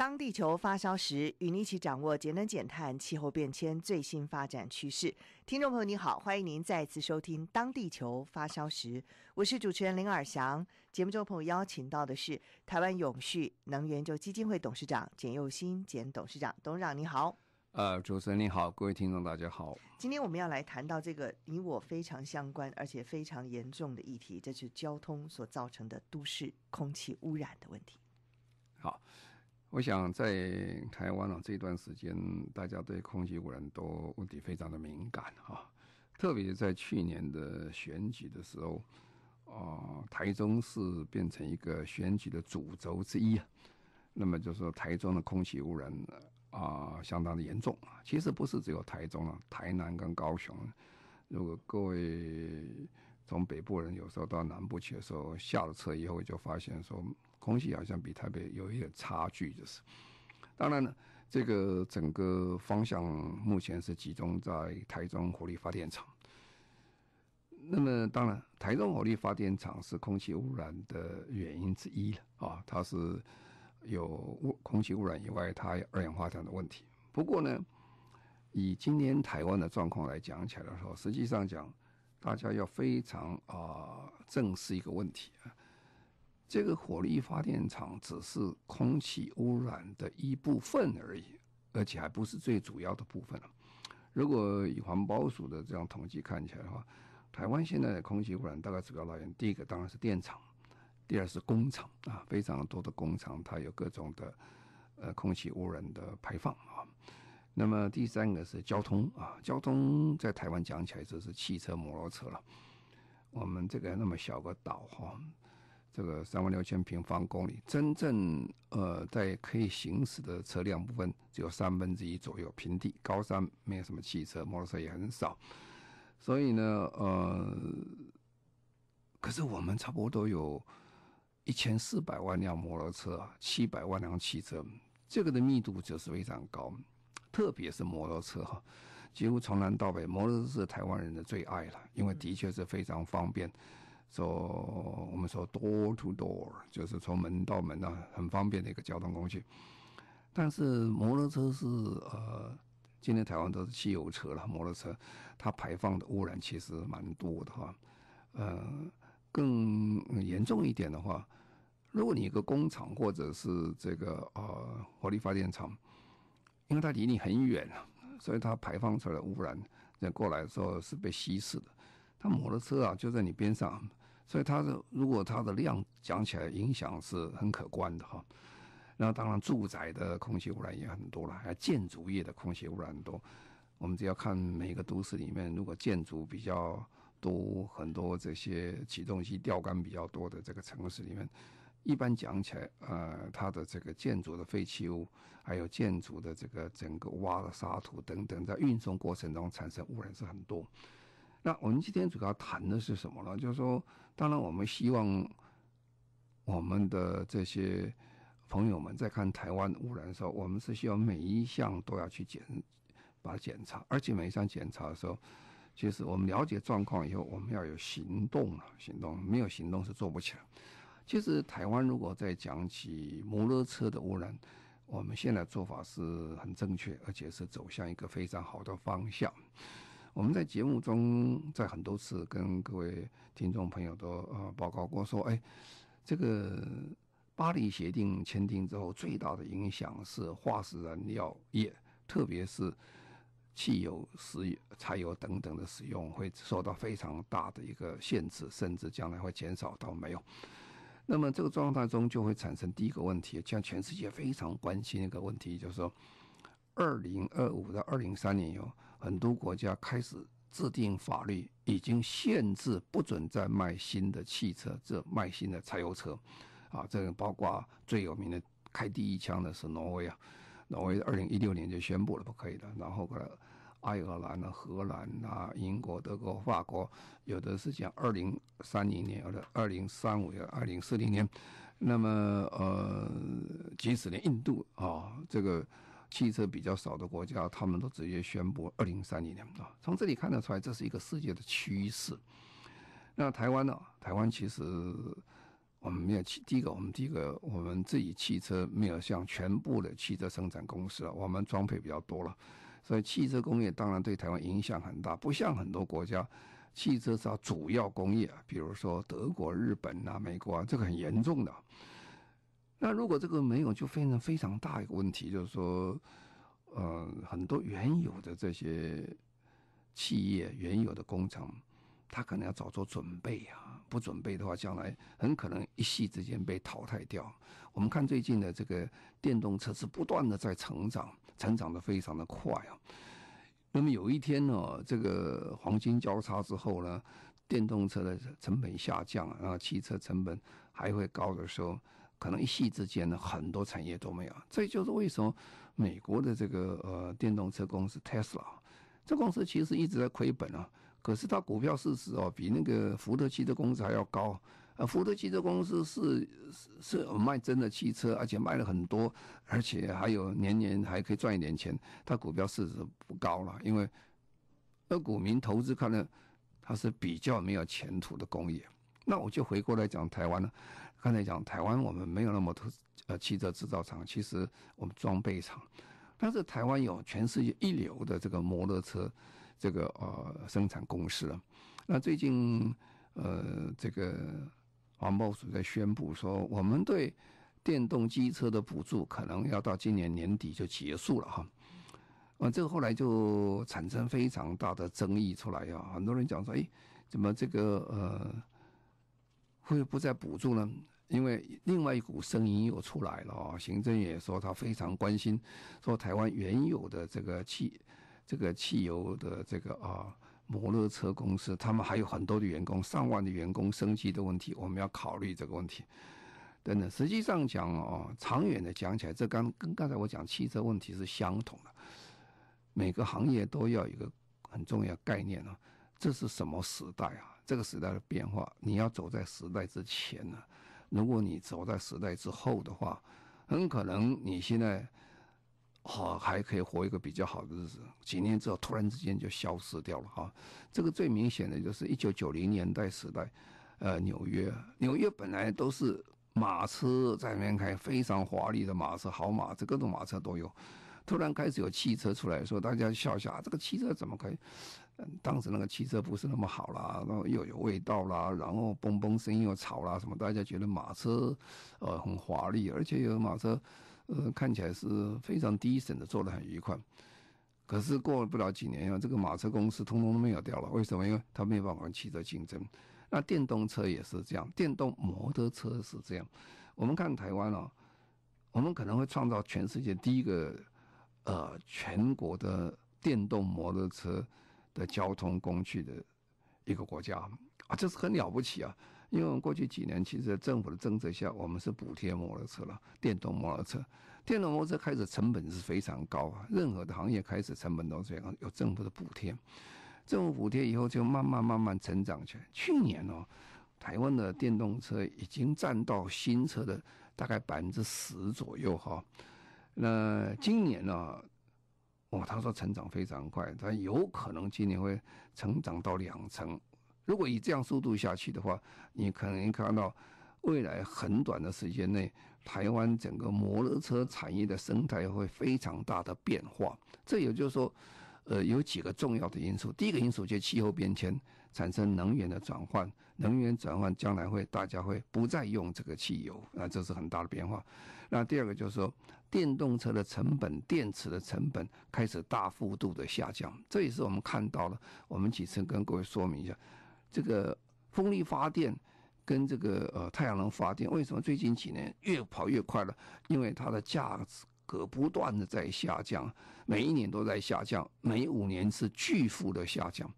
当地球发烧时，与您一起掌握节能减碳、气候变迁最新发展趋势。听众朋友你好，欢迎您再次收听《当地球发烧时》，我是主持人林尔翔。节目中朋友邀请到的是台湾永续能源研究基金会董事长简佑新简董事长，董事长你好。呃，主持人你好，各位听众大家好。今天我们要来谈到这个你我非常相关而且非常严重的议题，这是交通所造成的都市空气污染的问题。我想在台湾啊这段时间，大家对空气污染都问题非常的敏感啊，特别在去年的选举的时候，啊、台中市变成一个选举的主轴之一啊。那么就是说台中的空气污染。啊、相当的严重啊！其实不是只有台中啊，台南跟高雄，如果各位从北部人有时候到南部去的时候，下了车以后就发现说，空气好像比台北有一点差距，就是。当然了，这个整个方向目前是集中在台中火力发电厂。那么，当然，台中火力发电厂是空气污染的原因之一了啊，它是。有污空气污染以外，它二氧化碳的问题。不过呢，以今年台湾的状况来讲起来的时候，实际上讲，大家要非常啊、正视一个问题啊，这个火力发电厂只是空气污染的一部分而已，而且还不是最主要的部分。如果以环保署的这样统计看起来的话，台湾现在的空气污染大概主要来源，第一个当然是电厂。第二是工厂啊，非常多的工厂，它有各种的呃空气污染的排放啊。那么第三个是交通啊，交通在台湾讲起来就是汽车、摩托车了。我们这个那么小个岛哈，这个三万六千平方公里，真正呃在可以行驶的车辆部分只有三分之一左右，平地高山没有什么汽车，摩托车也很少。所以呢，呃，可是我们差不多有。一千四百万辆摩托车，七百万辆汽车，这个的密度就是非常高，特别是摩托车哈，几乎从南到北，摩托车是台湾人的最爱了，因为的确是非常方便。说我们说 door to door，就是从门到门啊，很方便的一个交通工具。但是摩托车是呃，今天台湾都是汽油车了，摩托车它排放的污染其实蛮多的哈，呃。更严重一点的话，如果你一个工厂或者是这个呃火力发电厂，因为它离你很远啊，所以它排放出来的污染，在过来的时候是被稀释的。它摩托车啊就在你边上，所以它的如果它的量讲起来影响是很可观的哈。那当然住宅的空气污染也很多了，还建筑业的空气污染很多。我们只要看每个都市里面，如果建筑比较。多很多这些起重机、吊杆比较多的这个城市里面，一般讲起来，呃，它的这个建筑的废弃物，还有建筑的这个整个挖的沙土等等，在运送过程中产生污染是很多。那我们今天主要谈的是什么呢？就是说，当然我们希望我们的这些朋友们在看台湾污染的时候，我们是希望每一项都要去检，把它检查，而且每一项检查的时候。其实我们了解状况以后，我们要有行动了。行动没有行动是做不起来。其实台湾如果再讲起摩托车的污染，我们现在做法是很正确，而且是走向一个非常好的方向。我们在节目中在很多次跟各位听众朋友都呃报告过说，哎，这个巴黎协定签订之后，最大的影响是化石燃料业，特别是。汽油、石油、柴油等等的使用会受到非常大的一个限制，甚至将来会减少到没有。那么这个状态中就会产生第一个问题，像全世界非常关心一个问题，就是说，二零二五到二零三年有很多国家开始制定法律，已经限制不准再卖新的汽车，这卖新的柴油车啊，这个包括最有名的开第一枪的是挪威啊，挪威二零一六年就宣布了不可以的，然后后来爱尔兰啊、荷兰啊、英国、德国、法国，有的是讲二零三零年，有的二零三五年、二零四零年。那么呃，即使连印度啊，这个汽车比较少的国家，他们都直接宣布二零三零年啊。从这里看得出来，这是一个世界的趋势。那台湾呢？台湾其实我们没有汽，第一个我们第一个我们自己汽车没有像全部的汽车生产公司啊，我们装配比较多了，所以汽车工业当然对台湾影响很大，不像很多国家。汽车是主要工业，比如说德国、日本啊、美国啊，这个很严重的。那如果这个没有，就非常非常大一个问题，就是说，呃，很多原有的这些企业、原有的工厂，它可能要早做准备啊，不准备的话，将来很可能一夕之间被淘汰掉。我们看最近的这个电动车是不断的在成长，成长的非常的快啊。那么有一天呢，这个黄金交叉之后呢，电动车的成本下降，然后汽车成本还会高的时候，可能一夕之间呢，很多产业都没有。这就是为什么美国的这个呃电动车公司 Tesla，这公司其实一直在亏本啊，可是它股票市值哦比那个福特汽车公司还要高。呃，福特汽车公司是是是卖真的汽车，而且卖了很多，而且还有年年还可以赚一点钱。它股票市值不高了，因为那股民投资看呢，它是比较没有前途的工业。那我就回过来讲台湾了。刚才讲台湾，我们没有那么多呃汽车制造厂，其实我们装备厂。但是台湾有全世界一流的这个摩托车这个呃生产公司了。那最近呃这个。环保署在宣布说，我们对电动机车的补助可能要到今年年底就结束了哈。啊，这个后来就产生非常大的争议出来呀。很多人讲说，哎，怎么这个呃会不再补助呢？因为另外一股声音又出来了啊。行政也说他非常关心，说台湾原有的这个汽这个汽油的这个啊。摩托车公司，他们还有很多的员工，上万的员工，生计的问题，我们要考虑这个问题。等等，实际上讲哦，长远的讲起来，这刚跟刚才我讲汽车问题是相同的。每个行业都要一个很重要概念呢，这是什么时代啊？这个时代的变化，你要走在时代之前呢。如果你走在时代之后的话，很可能你现在。好，还可以活一个比较好的日子。几年之后，突然之间就消失掉了哈。这个最明显的就是一九九零年代时代，呃，纽约，纽约本来都是马车在那边开，非常华丽的马车，好马车，各种马车都有。突然开始有汽车出来说，大家笑笑啊，这个汽车怎么可以？当时那个汽车不是那么好啦，然后又有味道啦，然后嘣嘣声音又吵啦，什么？大家觉得马车呃很华丽，而且有马车。呃，看起来是非常低审的，做得很愉快。可是过了不了几年啊，这个马车公司通通都没有掉了。为什么？因为它没有办法跟汽车竞争。那电动车也是这样，电动摩托车是这样。我们看台湾啊，我们可能会创造全世界第一个呃全国的电动摩托车的交通工具的一个国家啊，这是很了不起啊。因为过去几年，其实在政府的政策下，我们是补贴摩托车了，电动摩托车。电动摩托车开始成本是非常高啊，任何的行业开始成本都这样，有政府的补贴。政府补贴以后，就慢慢慢慢成长起来。去年哦，台湾的电动车已经占到新车的大概百分之十左右哈。那今年呢，哦，他说成长非常快，他有可能今年会成长到两成。如果以这样速度下去的话，你可能看到未来很短的时间内，台湾整个摩托车产业的生态会非常大的变化。这也就是说，呃，有几个重要的因素。第一个因素就是气候变迁，产生能源的转换，能源转换将来会大家会不再用这个汽油，啊，这是很大的变化。那第二个就是说，电动车的成本、电池的成本开始大幅度的下降，这也是我们看到了。我们几次跟各位说明一下。这个风力发电跟这个呃太阳能发电，为什么最近几年越跑越快了？因为它的价格不断的在下降，每一年都在下降，每五年是巨幅的下降。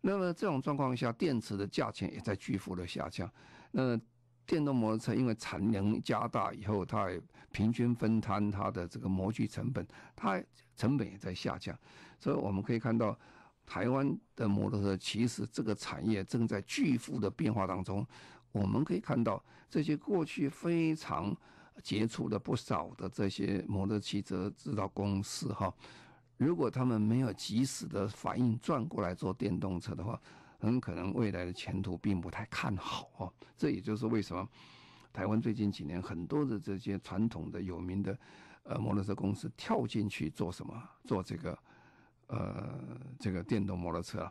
那么这种状况下，电池的价钱也在巨幅的下降。那电动摩托车因为产能加大以后，它平均分摊它的这个模具成本，它成本也在下降，所以我们可以看到，台湾的摩托车其实这个产业正在巨幅的变化当中。我们可以看到这些过去非常杰出的不少的这些摩托汽车制造公司哈，如果他们没有及时的反应转过来做电动车的话。很可能未来的前途并不太看好哦，这也就是为什么台湾最近几年很多的这些传统的有名的呃摩托车公司跳进去做什么？做这个呃这个电动摩托车。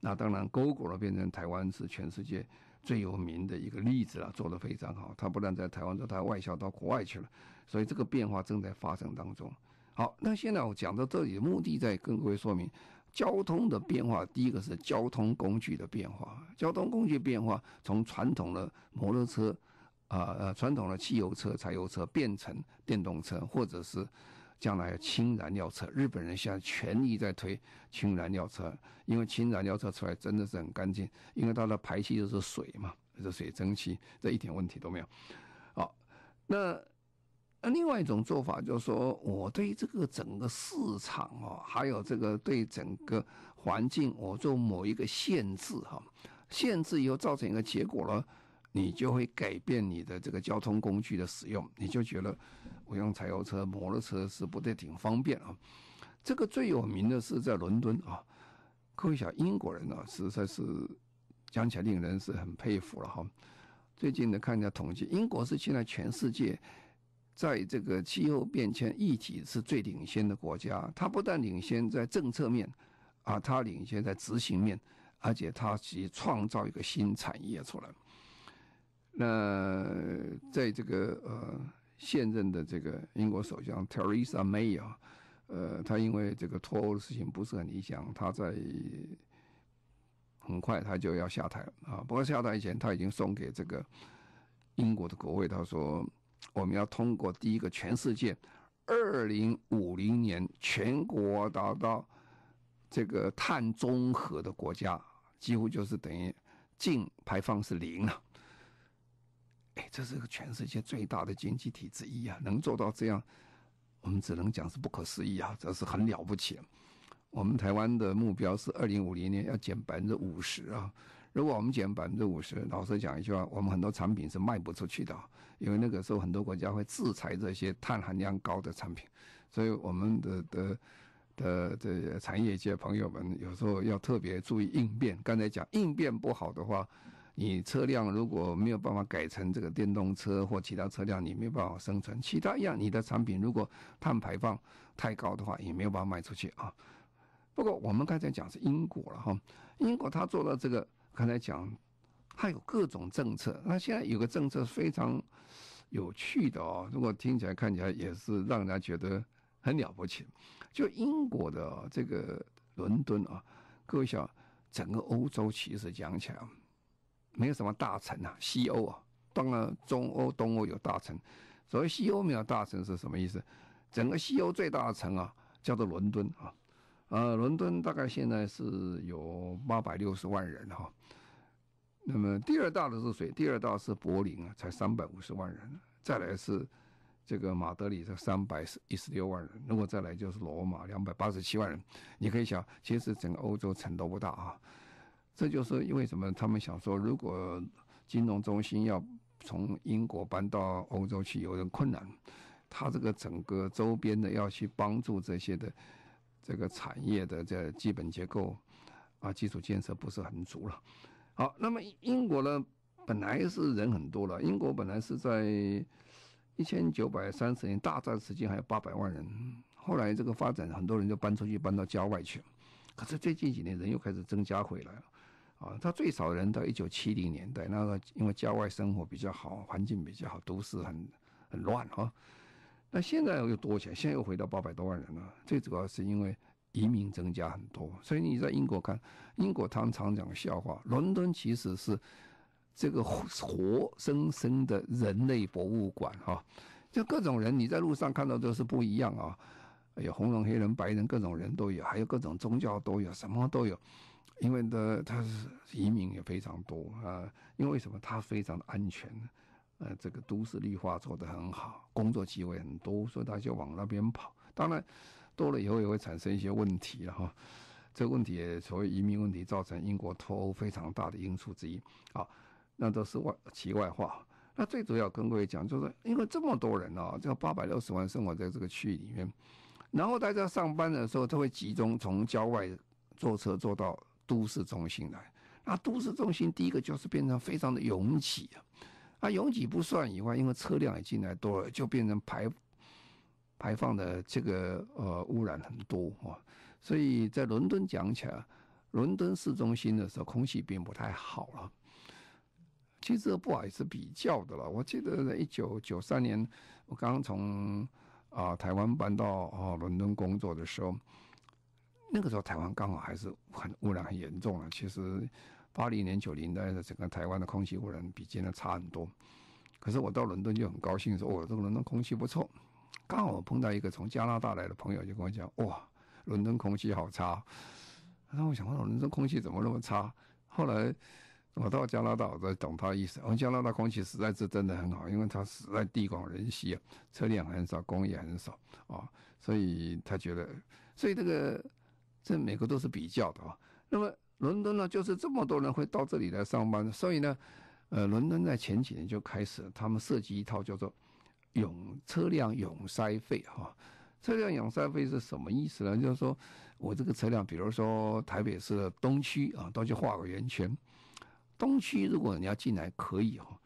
那当然，Gogoro 变成台湾是全世界最有名的一个例子了，做得非常好。它不但在台湾做，它外销到国外去了。所以这个变化正在发生当中。好，那现在我讲到这里的目的在跟各位说明。交通的变化，第一个是交通工具的变化。交通工具变化，从传统的摩托车，啊呃，传统的汽油车、柴油车变成电动车，或者是将来氢燃料车。日本人现在全力在推氢燃料车，因为氢燃料车出来真的是很干净，因为它的排气就是水嘛，就是水蒸气，这一点问题都没有。好，那。那另外一种做法就是说，我对这个整个市场哦，还有这个对整个环境，我做某一个限制哈，限制以后造成一个结果了，你就会改变你的这个交通工具的使用，你就觉得我用柴油车、摩托车是不得挺方便啊。这个最有名的是在伦敦啊，各位想英国人呢，实在是讲起来令人是很佩服了哈。最近的看一下统计，英国是现在全世界。在这个气候变迁议题是最领先的国家，它不但领先在政策面，啊，它领先在执行面，而且它其创造一个新产业出来。那在这个呃现任的这个英国首相 Teresa May 啊，呃，他因为这个脱欧的事情不是很理想，他在很快他就要下台啊。不过下台以前，他已经送给这个英国的国会，他说。我们要通过第一个全世界，二零五零年全国达到这个碳中和的国家，几乎就是等于净排放是零了。哎，这是个全世界最大的经济体之一啊，能做到这样，我们只能讲是不可思议啊，这是很了不起。我们台湾的目标是二零五零年要减百分之五十啊。如果我们减百分之五十，老实讲一句话，我们很多产品是卖不出去的，因为那个时候很多国家会制裁这些碳含量高的产品，所以我们的的的这些产业界朋友们有时候要特别注意应变。刚才讲应变不好的话，你车辆如果没有办法改成这个电动车或其他车辆，你没有办法生存。其他一样，你的产品如果碳排放太高的话，也没有办法卖出去啊。不过我们刚才讲是英国了哈，英国他做了这个。刚才讲，它有各种政策。那现在有个政策非常有趣的哦，如果听起来看起来也是让人家觉得很了不起。就英国的这个伦敦啊，各位想，整个欧洲其实讲起来没有什么大城啊，西欧啊，当然中欧、东欧有大城。所谓西欧没有大城是什么意思？整个西欧最大的城啊，叫做伦敦啊。呃，伦敦大概现在是有八百六十万人哈。那么第二大的是谁？第二大是柏林啊，才三百五十万人。再来是这个马德里，是三百一十六万人。如果再来就是罗马，两百八十七万人。你可以想，其实整个欧洲城都不大啊。这就是因为什么他们想说，如果金融中心要从英国搬到欧洲去，有点困难。他这个整个周边的要去帮助这些的。这个产业的这基本结构啊，基础建设不是很足了。好，那么英国呢，本来是人很多了。英国本来是在一千九百三十年大战时期还有八百万人，后来这个发展，很多人就搬出去，搬到郊外去了。可是最近几年人又开始增加回来了。啊，他最少人到一九七零年代，那个因为郊外生活比较好，环境比较好，都市很很乱哈。那现在又多起来，现在又回到八百多万人了。最主要是因为移民增加很多，所以你在英国看，英国他们常讲笑话，伦敦其实是这个活生生的人类博物馆哈，就各种人你在路上看到都是不一样啊，有红人、黑人、白人，各种人都有，还有各种宗教都有，什么都有。因为呢，它是移民也非常多啊。因为什么？它非常的安全，呃，这个都市绿化做得很好，工作机会很多，所以大家就往那边跑。当然，多了以后也会产生一些问题了哈。这个问题也所谓移民问题，造成英国脱欧非常大的因素之一。好，那都是外题外话。那最主要跟各位讲，就是因为这么多人啊，这八百六十万生活在这个区域里面，然后大家上班的时候都会集中从郊外坐车坐到都市中心来。那都市中心第一个就是变成非常的拥挤啊，啊拥挤不算以外，因为车辆也进来多了，就变成排排放的这个呃污染很多啊。所以在伦敦讲起来，伦敦市中心的时候空气并不太好了。其实不好意思比较的了。我记得在一九九三年，我刚从啊台湾搬到啊伦敦工作的时候，那个时候台湾刚好还是很污染很严重了。其实八零年九零代的整个台湾的空气污染比今天差很多。可是我到伦敦就很高兴，说哦，这个伦敦空气不错。刚好碰到一个从加拿大来的朋友，就跟我讲哇。伦敦空气好差，然后我想问，伦敦空气怎么那么差？后来我到加拿大，我才懂他的意思。我加拿大空气实在是真的很好，因为它实在地广人稀啊，车辆很少，工业很少啊，所以他觉得，所以这个这每个都是比较的啊。那么伦敦呢，就是这么多人会到这里来上班，所以呢，呃，伦敦在前几年就开始，他们设计一套叫做永车辆永塞费哈。车辆永塞费是什么意思呢？就是说我这个车辆，比如说台北市的东区啊，都去画个圆圈。东区如果你要进来可以哈，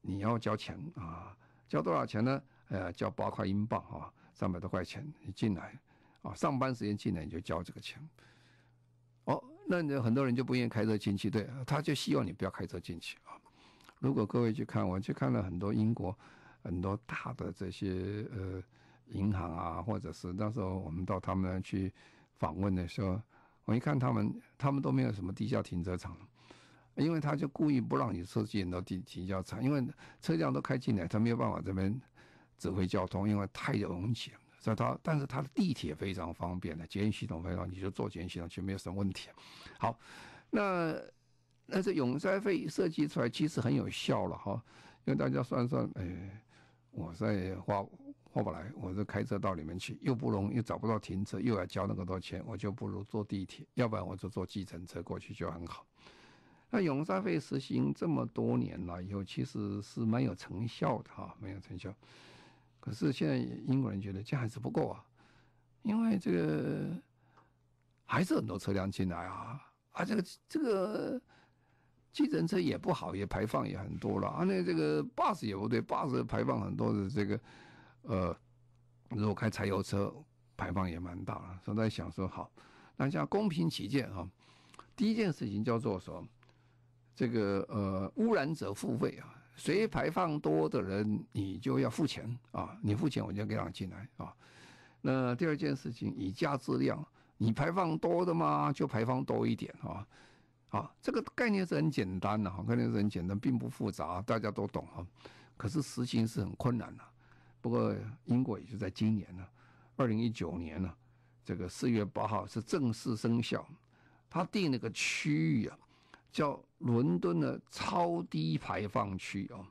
你要交钱啊，交多少钱呢？呃，交八块英镑啊，三百多块钱你进来啊，上班时间进来你就交这个钱。那很多人就不愿意开车进去，对，他就希望你不要开车进去啊。如果各位去看，我去看了很多英国很多大的这些呃。银行啊，或者是那时候我们到他们那去访问的时候，我一看他们，他们都没有什么地下停车场，因为他就故意不让你车进到地停车场，因为车辆都开进来，他没有办法这边指挥交通，因为太拥挤了。所以他，但是它的地铁非常方便的，捷运系统非常，你就坐捷运系统就没有什么问题。好，那那这永塞费设计出来其实很有效了哈，因为大家算算，哎，我在花。花不来，我就开车到里面去，又不容易，找不到停车，又要交那么多钱，我就不如坐地铁，要不然我就坐计程车过去就很好。那永塞费实行这么多年了以后，其实是蛮有成效的哈，蛮有成效。可是现在英国人觉得这还是不够啊，因为这个还是很多车辆进来啊，啊，这个这个计程车也不好，也排放也很多了啊，那这个 bus 也不对，bus 排放很多的这个。呃，如果开柴油车，排放也蛮大了。所以在想说，好，那像公平起见啊，第一件事情叫做说，这个呃，污染者付费啊，谁排放多的人，你就要付钱啊，你付钱我就给他进来啊。那第二件事情，以价质量，你排放多的嘛，就排放多一点啊。啊，这个概念是很简单的哈，概念是很简单，并不复杂，大家都懂啊。可是实行是很困难的。不过，英国也就在今年呢，二零一九年呢，这个四月八号是正式生效。他定那个区域啊，叫伦敦的超低排放区哦。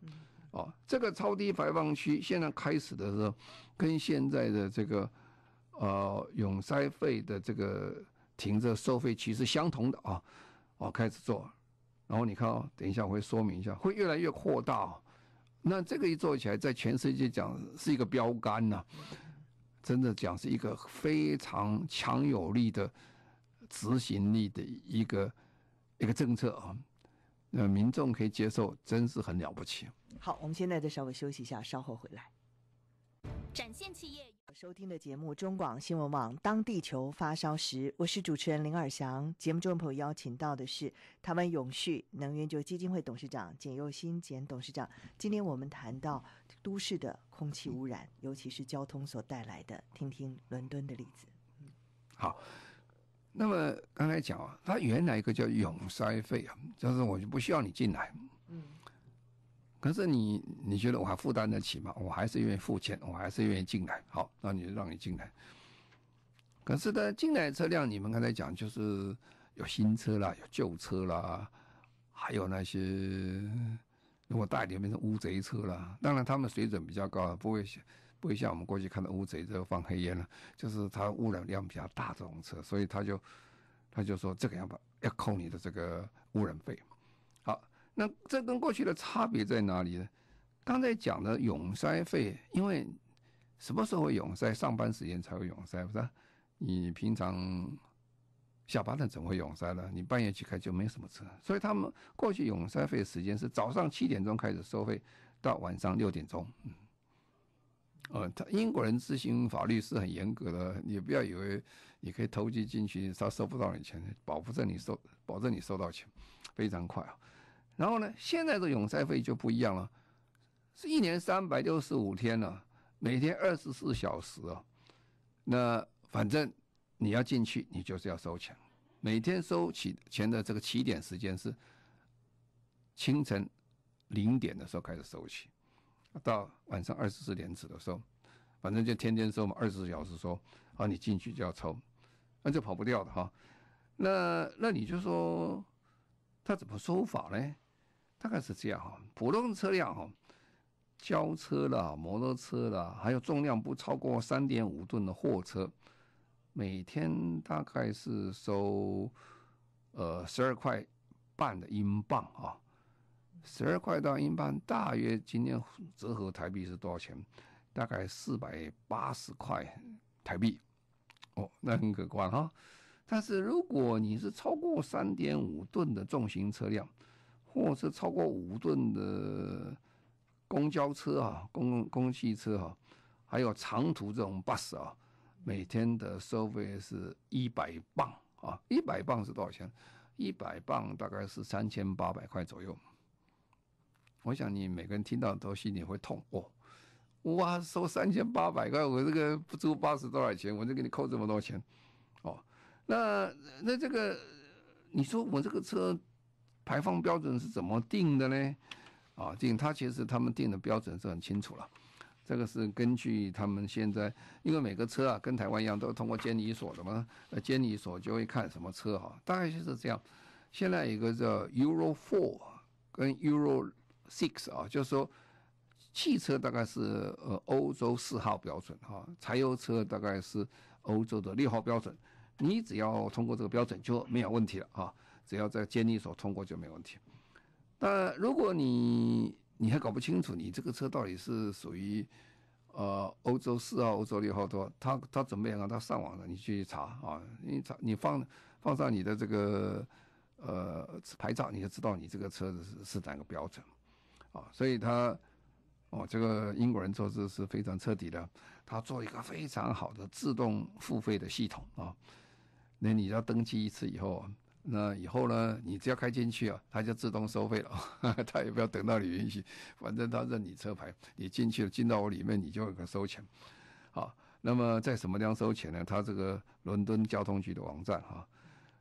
哦，这个超低排放区现在开始的时候，跟现在的这个呃永塞费的这个停车收费区是相同的啊。哦，开始做，然后你看哦，等一下我会说明一下，会越来越扩大哦。那这个一做起来，在全世界讲是一个标杆呐，真的讲是一个非常强有力的执行力的一个一个政策啊，那民众可以接受，真是很了不起。好，我们现在再稍微休息一下，稍后回来。展现企业。收听的节目中广新闻网，当地球发烧时，我是主持人林尔翔。节目中的朋友邀请到的是台湾永续能源就基金会董事长简又新简董事长。今天我们谈到都市的空气污染，尤其是交通所带来的，听听伦敦的例子。好，那么刚才讲啊，它原来一个叫永塞费啊，就是我就不需要你进来。嗯。可是你你觉得我还负担得起吗？我还是愿意付钱，我还是愿意进来。好，那你就让你进来。可是呢，进来车辆你们刚才讲就是有新车啦，有旧车啦，还有那些如果大一点变成乌贼车啦。当然，他们水准比较高，不会不会像我们过去看到乌贼车放黑烟了，就是它污染量比较大这种车，所以他就他就说这个要把要扣你的这个污染费。好，那这跟过去的差别在哪里呢？刚才讲的拥塞费，因为什么时候会拥塞？上班时间才会拥塞，不是？你平常。下班了怎么会拥塞呢？你半夜去开就没什么车，所以他们过去拥塞费时间是早上七点钟开始收费，到晚上六点钟。呃，他英国人执行法律是很严格的，你不要以为你可以投机进去，他收不到你钱，保不证你收，保证你收到钱，非常快啊。然后呢，现在的拥塞费就不一样了，是一年三百六十五天了，每天二十四小时啊，那反正。你要进去，你就是要收钱。每天收起钱的这个起点时间是清晨零点的时候开始收起，到晚上二十四点止的时候，反正就天天收嘛，二十四小时收。啊，你进去就要抽，那就跑不掉的哈。那那你就说他怎么收法呢？大概是这样哈，普通车辆哈，轿车啦、摩托车啦，还有重量不超过三点五吨的货车。每天大概是收，呃，十二块半的英镑啊，十二块到英镑大约今天折合台币是多少钱？大概四百八十块台币，哦，那很可观哈。但是如果你是超过三点五吨的重型车辆，或是超过五吨的公交车啊、公共公汽车哈，还有长途这种 bus 啊。每天的收费是一百磅啊，一百磅是多少钱？一百磅大概是三千八百块左右。我想你每个人听到都心里会痛哦，哇，收三千八百块，我这个不足八十多少钱？我就给你扣这么多钱哦。那那这个，你说我这个车排放标准是怎么定的呢？啊，定它其实他们定的标准是很清楚了。这个是根据他们现在，因为每个车啊跟台湾一样，都通过监理所的嘛，呃，监理所就会看什么车哈，大概就是这样。现在有一个叫 Euro Four 跟 Euro Six 啊，就是说汽车大概是呃欧洲四号标准哈，柴油车大概是欧洲的六号标准。你只要通过这个标准就没有问题了啊，只要在监理所通过就没问题。那如果你你还搞不清楚，你这个车到底是属于呃欧洲四号、欧洲六号多？他他准备让他上网了，你去查啊，你查你放放上你的这个呃牌照，你就知道你这个车子是是哪个标准啊。所以他哦，这个英国人做事是非常彻底的，他做一个非常好的自动付费的系统啊。那你要登记一次以后。那以后呢，你只要开进去啊，他就自动收费了，他也不要等到你允许，反正他认你车牌，你进去了，进到我里面，你就有个收钱。好，那么在什么地方收钱呢？他这个伦敦交通局的网站哈，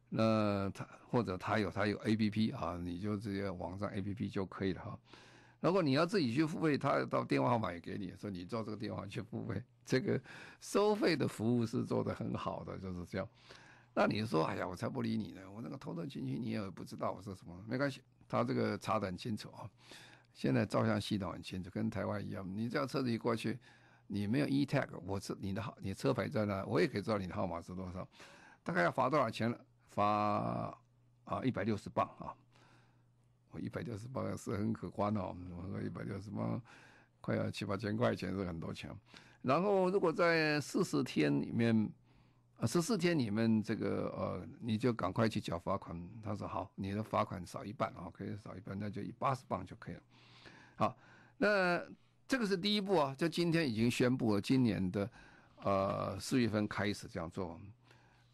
那他或者他有他有 APP 啊，你就直接网上 APP 就可以了哈。如果你要自己去付费，他到电话号码也给你，说你照这个电话去付费，这个收费的服务是做得很好的，就是这样。那你说，哎呀，我才不理你呢！我那个偷偷进去，你也不知道我说什么，没关系，他这个查得很清楚啊。现在照相系统很清楚，跟台湾一样。你这样车子一过去，你没有 E tag，我是你的号，你车牌在那，我也可以知道你的号码是多少。大概要罚多少钱了？罚啊一百六十镑啊！一百六十八是很可观哦。我说一百六十八，快要七八千块钱是很多钱。然后如果在四十天里面。啊，十四天里面这个呃，你就赶快去缴罚款。他说好，你的罚款少一半啊，可以少一半，那就以八十磅就可以了。好，那这个是第一步啊，就今天已经宣布了，今年的呃四月份开始这样做。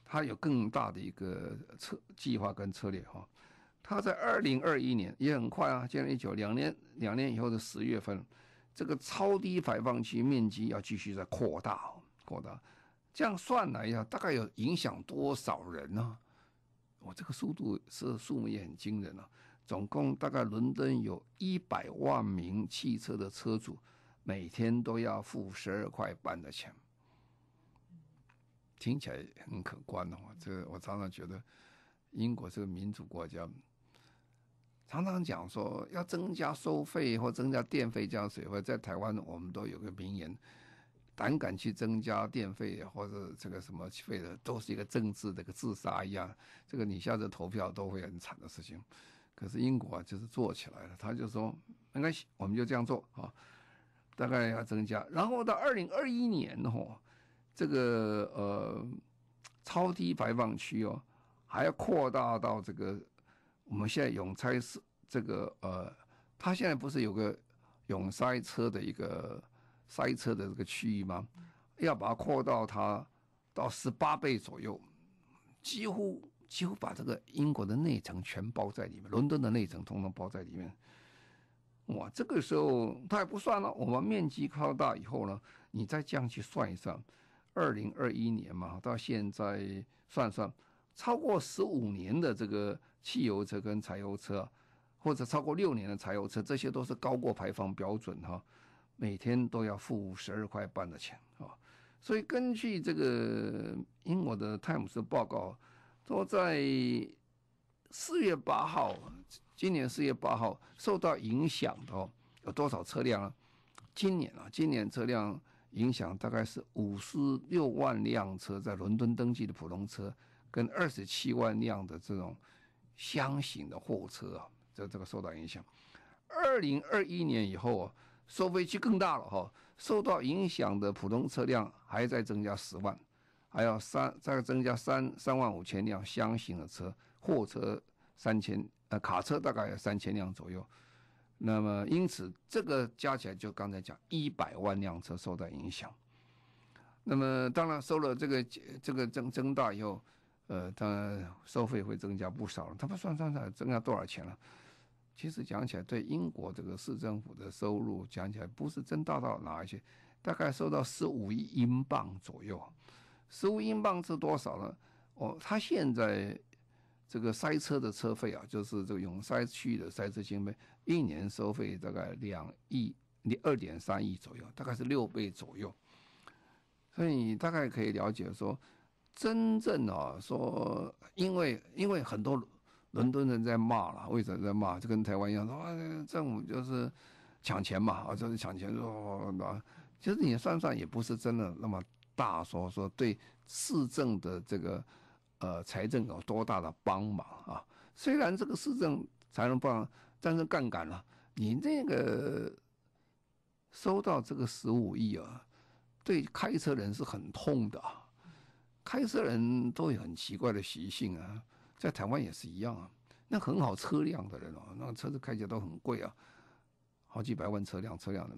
他有更大的一个策计划跟策略哈。他在二零二一年也很快啊，今年一九两年两年以后的十月份，这个超低排放区面积要继续在扩大扩大。这样算来呀，大概有影响多少人呢？我这个速度是数目也很惊人啊！总共大概伦敦有一百万名汽车的车主，每天都要付十二块半的钱，听起来很可观哦。这我常常觉得，英国这个民主国家，常常讲说要增加收费或增加电费、加水费。在台湾，我们都有个名言：胆敢去增加电费或者这个什么费的，都是一个政治的个自杀一样。这个你下次投票都会很惨的事情。可是英国啊，就是做起来了，他就说没关系，我们就这样做啊，大概要增加。然后到二零二一年哦，这个呃超低排放区哦。还要扩大到这个，我们现在永塞是这个呃，它现在不是有个永塞车的一个塞车的这个区域吗？要把它扩到它到十八倍左右，几乎几乎把这个英国的内城全包在里面，伦敦的内城统统包在里面。哇，这个时候它还不算了，我们面积扩大以后呢，你再这样去算一算，二零二一年嘛，到现在算算。超过十五年的这个汽油车跟柴油车，或者超过六年的柴油车，这些都是高过排放标准哈，每天都要付十二块半的钱啊。所以根据这个英国的《泰晤士》报告，说在四月八号，今年四月八号受到影响的有多少车辆啊？今年啊，今年车辆影响大概是五十六万辆车在伦敦登记的普通车。跟二十七万辆的这种箱型的货车啊，这这个受到影响。二零二一年以后啊，收费就更大了哈。受到影响的普通车辆还在增加十万，还要三再增加三三万五千辆箱型的车，货车三千呃卡车大概有三千辆左右。那么因此这个加起来就刚才讲一百万辆车受到影响。那么当然收了这个这个增增大以后。呃，当然收费会增加不少了。他们算算算，增加多少钱了？其实讲起来，对英国这个市政府的收入讲起来，不是增大到哪一些，大概收到十五亿英镑左右。十五英镑是多少呢？哦，他现在这个塞车的车费啊，就是这个永塞区的塞车经费，一年收费大概两亿，二点三亿左右，大概是六倍左右。所以你大概可以了解说。真正啊，说因为因为很多伦敦人在骂了，为什么在骂？就跟台湾一样，说政府就是抢钱嘛，啊，就是抢钱，说那其实你算算也不是真的那么大，说说对市政的这个呃财政有多大的帮忙啊？虽然这个市政才能帮，但是杠杆了，你那个收到这个十五亿啊，对开车人是很痛的。开车人都有很奇怪的习性啊，在台湾也是一样啊。那很好车辆的人哦，那个车子开起来都很贵啊，好几百万车辆车辆的，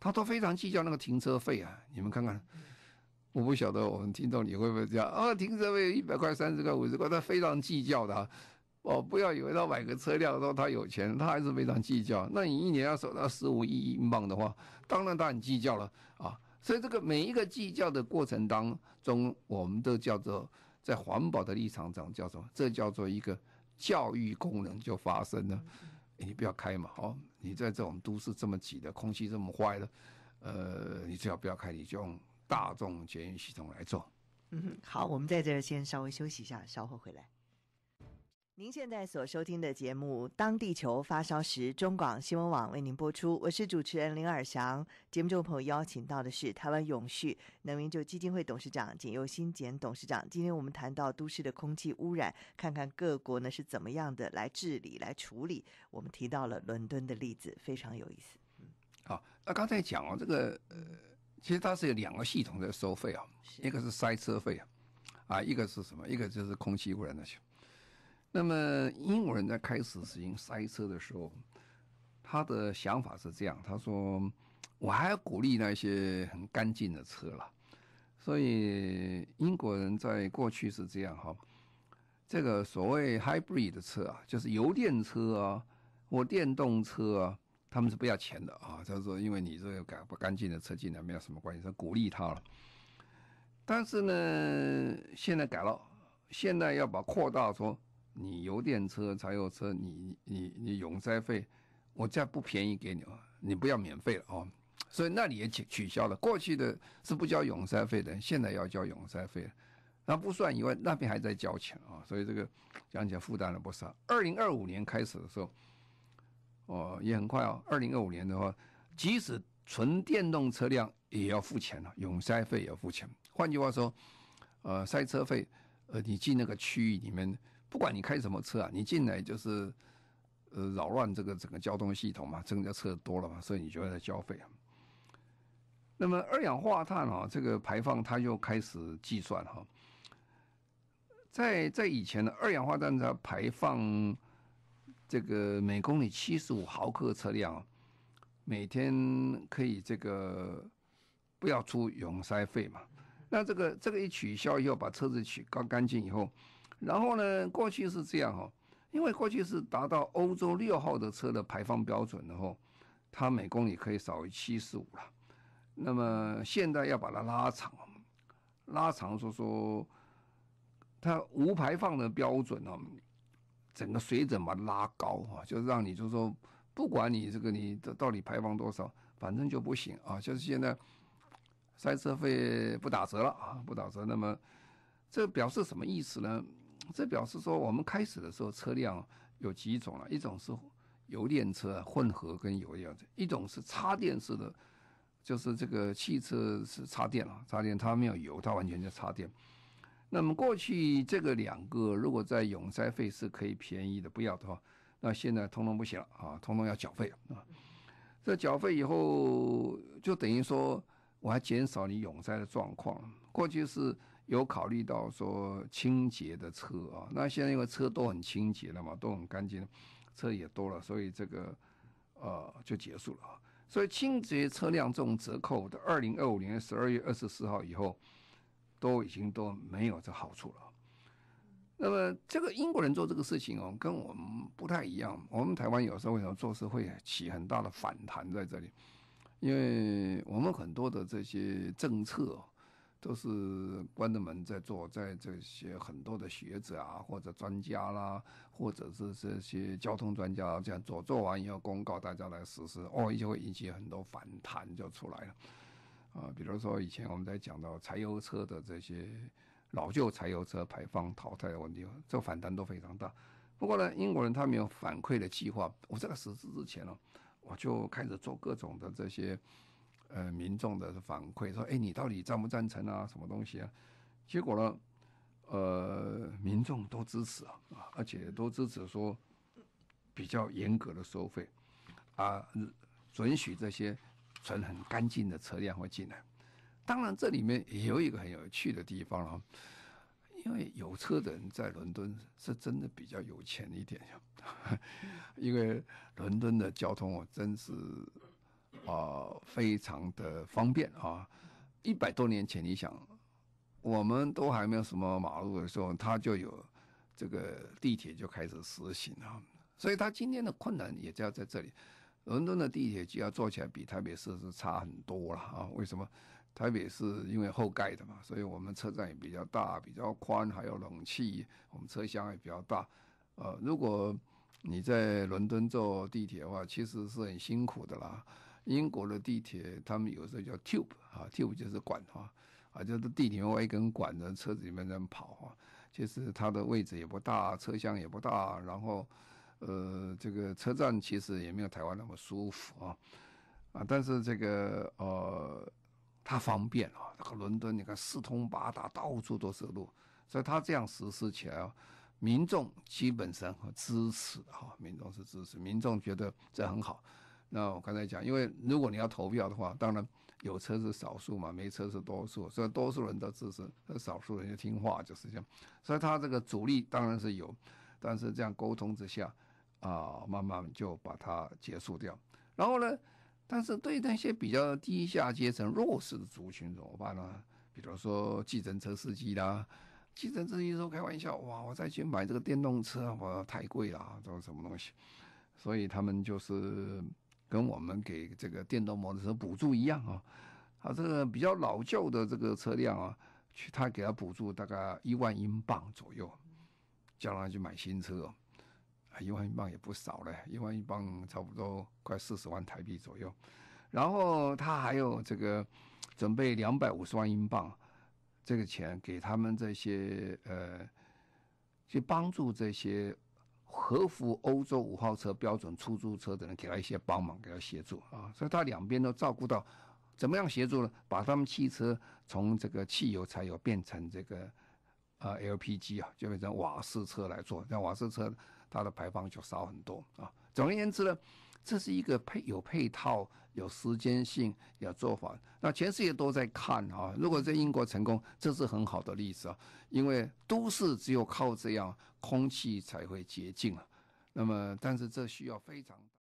他都非常计较那个停车费啊。你们看看，我不晓得我们听众你会不会这样啊？停车费一百块、三十块、五十块，他非常计较的啊。哦，不要以为他买个车辆说他有钱，他还是非常计较。那你一年要收到十五亿英镑的话，当然他很计较了啊。所以这个每一个计较的过程当中，我们都叫做在环保的立场上叫什么？这叫做一个教育功能就发生了。你不要开嘛，哦，你在这种都市这么挤的，空气这么坏的，呃，你最好不要开，你就用大众捷运系统来做。嗯，好，我们在这儿先稍微休息一下，稍后回来。您现在所收听的节目《当地球发烧时》，中广新闻网为您播出。我是主持人林尔翔。节目中朋友邀请到的是台湾永续能源就基金会董事长简又新简董事长。今天我们谈到都市的空气污染，看看各国呢是怎么样的来治理、来处理。我们提到了伦敦的例子，非常有意思。嗯，好，那刚才讲哦，这个呃，其实它是有两个系统在收费啊，一个是塞车费啊，啊，一个是什么？一个就是空气污染的钱。那么英国人在开始实行塞车的时候，他的想法是这样：他说，我还要鼓励那些很干净的车了。所以英国人在过去是这样哈，这个所谓 hybrid 的车啊，就是油电车啊或电动车啊，他们是不要钱的啊。他说，因为你这个改不干净的车进来没有什么关系，他鼓励他了。但是呢，现在改了，现在要把扩大说。你油电车、柴油车，你你你永塞费，我再不便宜给你啊，你不要免费了哦。所以那里也取取消了，过去的是不交永塞费的，现在要交永塞费了。那不算以外，那边还在交钱啊，所以这个讲起来负担了不少。二零二五年开始的时候，哦，也很快哦。二零二五年的话，即使纯电动车辆也要付钱了，永塞费也要付钱。换句话说，呃，塞车费，呃，你进那个区域里面，不管你开什么车啊，你进来就是呃扰乱这个整个交通系统嘛，增加车多了嘛，所以你就要交费啊。那么二氧化碳啊，这个排放它又开始计算哈。在在以前的二氧化碳它排放，这个每公里七十五毫克车辆，每天可以这个不要出拥塞费嘛？那这个这个一取消以后，把车子取干干净以后，然后呢，过去是这样哈，因为过去是达到欧洲六号的车的排放标准的话，它每公里可以少于七十五了。那么现在要把它拉长，拉长说说。它无排放的标准呢，整个水准把它拉高啊，就是让你就说，不管你这个你到底排放多少，反正就不行啊。就是现在塞车费不打折了啊，不打折。那么这表示什么意思呢？这表示说，我们开始的时候车辆有几种啊？一种是油电车，混合跟油电车；一种是插电式的，就是这个汽车是插电了，插电它没有油，它完全就插电。那么过去这个两个，如果在永塞费是可以便宜的，不要的话，那现在通通不行了啊，通通要缴费啊。这缴费以后，就等于说我还减少你永灾的状况。过去是有考虑到说清洁的车啊，那现在因为车都很清洁了嘛，都很干净，车也多了，所以这个呃就结束了。所以清洁车辆这种折扣的，二零二五年十二月二十四号以后。都已经都没有这好处了。那么，这个英国人做这个事情哦，跟我们不太一样。我们台湾有时候为什么做事会起很大的反弹在这里？因为我们很多的这些政策都是关着门在做，在这些很多的学者啊，或者专家啦，或者是这些交通专家这样做，做完以后公告大家来实施，哦，就会引起很多反弹就出来了。啊，比如说以前我们在讲到柴油车的这些老旧柴油车排放淘汰的问题，这反弹都非常大。不过呢，英国人他没有反馈的计划。我这个实施之前呢，我就开始做各种的这些呃民众的反馈，说，哎，你到底赞不赞成啊？什么东西啊？结果呢，呃，民众都支持啊，而且都支持说比较严格的收费啊，准许这些。纯很干净的车辆会进来，当然这里面也有一个很有趣的地方了，因为有车的人在伦敦是真的比较有钱一点，因为伦敦的交通哦真是啊非常的方便啊，一百多年前你想，我们都还没有什么马路的时候，它就有这个地铁就开始实行了，所以它今天的困难也就要在这里。伦敦的地铁就要做起来比台北市是差很多了啊！为什么？台北市因为后盖的嘛，所以我们车站也比较大、比较宽，还有冷气，我们车厢也比较大。呃，如果你在伦敦坐地铁的话，其实是很辛苦的啦。英国的地铁他们有时候叫 tube 啊，tube 就是管哈啊，就是地铁外一根管子车子里面在跑啊。其实它的位置也不大，车厢也不大，然后。呃，这个车站其实也没有台湾那么舒服啊，啊，但是这个呃，它方便啊。这个伦敦你看四通八达，到处都是路，所以它这样实施起来啊，民众基本上和支持哈，民众是支持，民众觉得这很好。那我刚才讲，因为如果你要投票的话，当然有车是少数嘛，没车是多数，所以多数人都支持，那少数人就听话，就是这样。所以他这个阻力当然是有，但是这样沟通之下。啊，慢慢就把它结束掉。然后呢，但是对那些比较低下阶层、弱势的族群怎么办呢？比如说计程车司机啦，计程车司机说开玩笑，哇，我再去买这个电动车，哇，太贵了，这什么东西？所以他们就是跟我们给这个电动摩托车补助一样啊。他这个比较老旧的这个车辆啊，去他给他补助大概一万英镑左右，叫他去买新车。一万英镑也不少嘞，一万英镑差不多快四十万台币左右。然后他还有这个准备两百五十万英镑，这个钱给他们这些呃，去帮助这些合符欧洲五号车标准出租车的人，给他一些帮忙，给他协助啊。所以他两边都照顾到，怎么样协助呢？把他们汽车从这个汽油、柴油变成这个啊 LPG 啊，就变成瓦斯车来做。那瓦斯车它的排放就少很多啊。总而言之呢。这是一个配有配套、有时间性、有做法。那全世界都在看啊。如果在英国成功，这是很好的例子啊。因为都市只有靠这样，空气才会洁净啊。那么，但是这需要非常。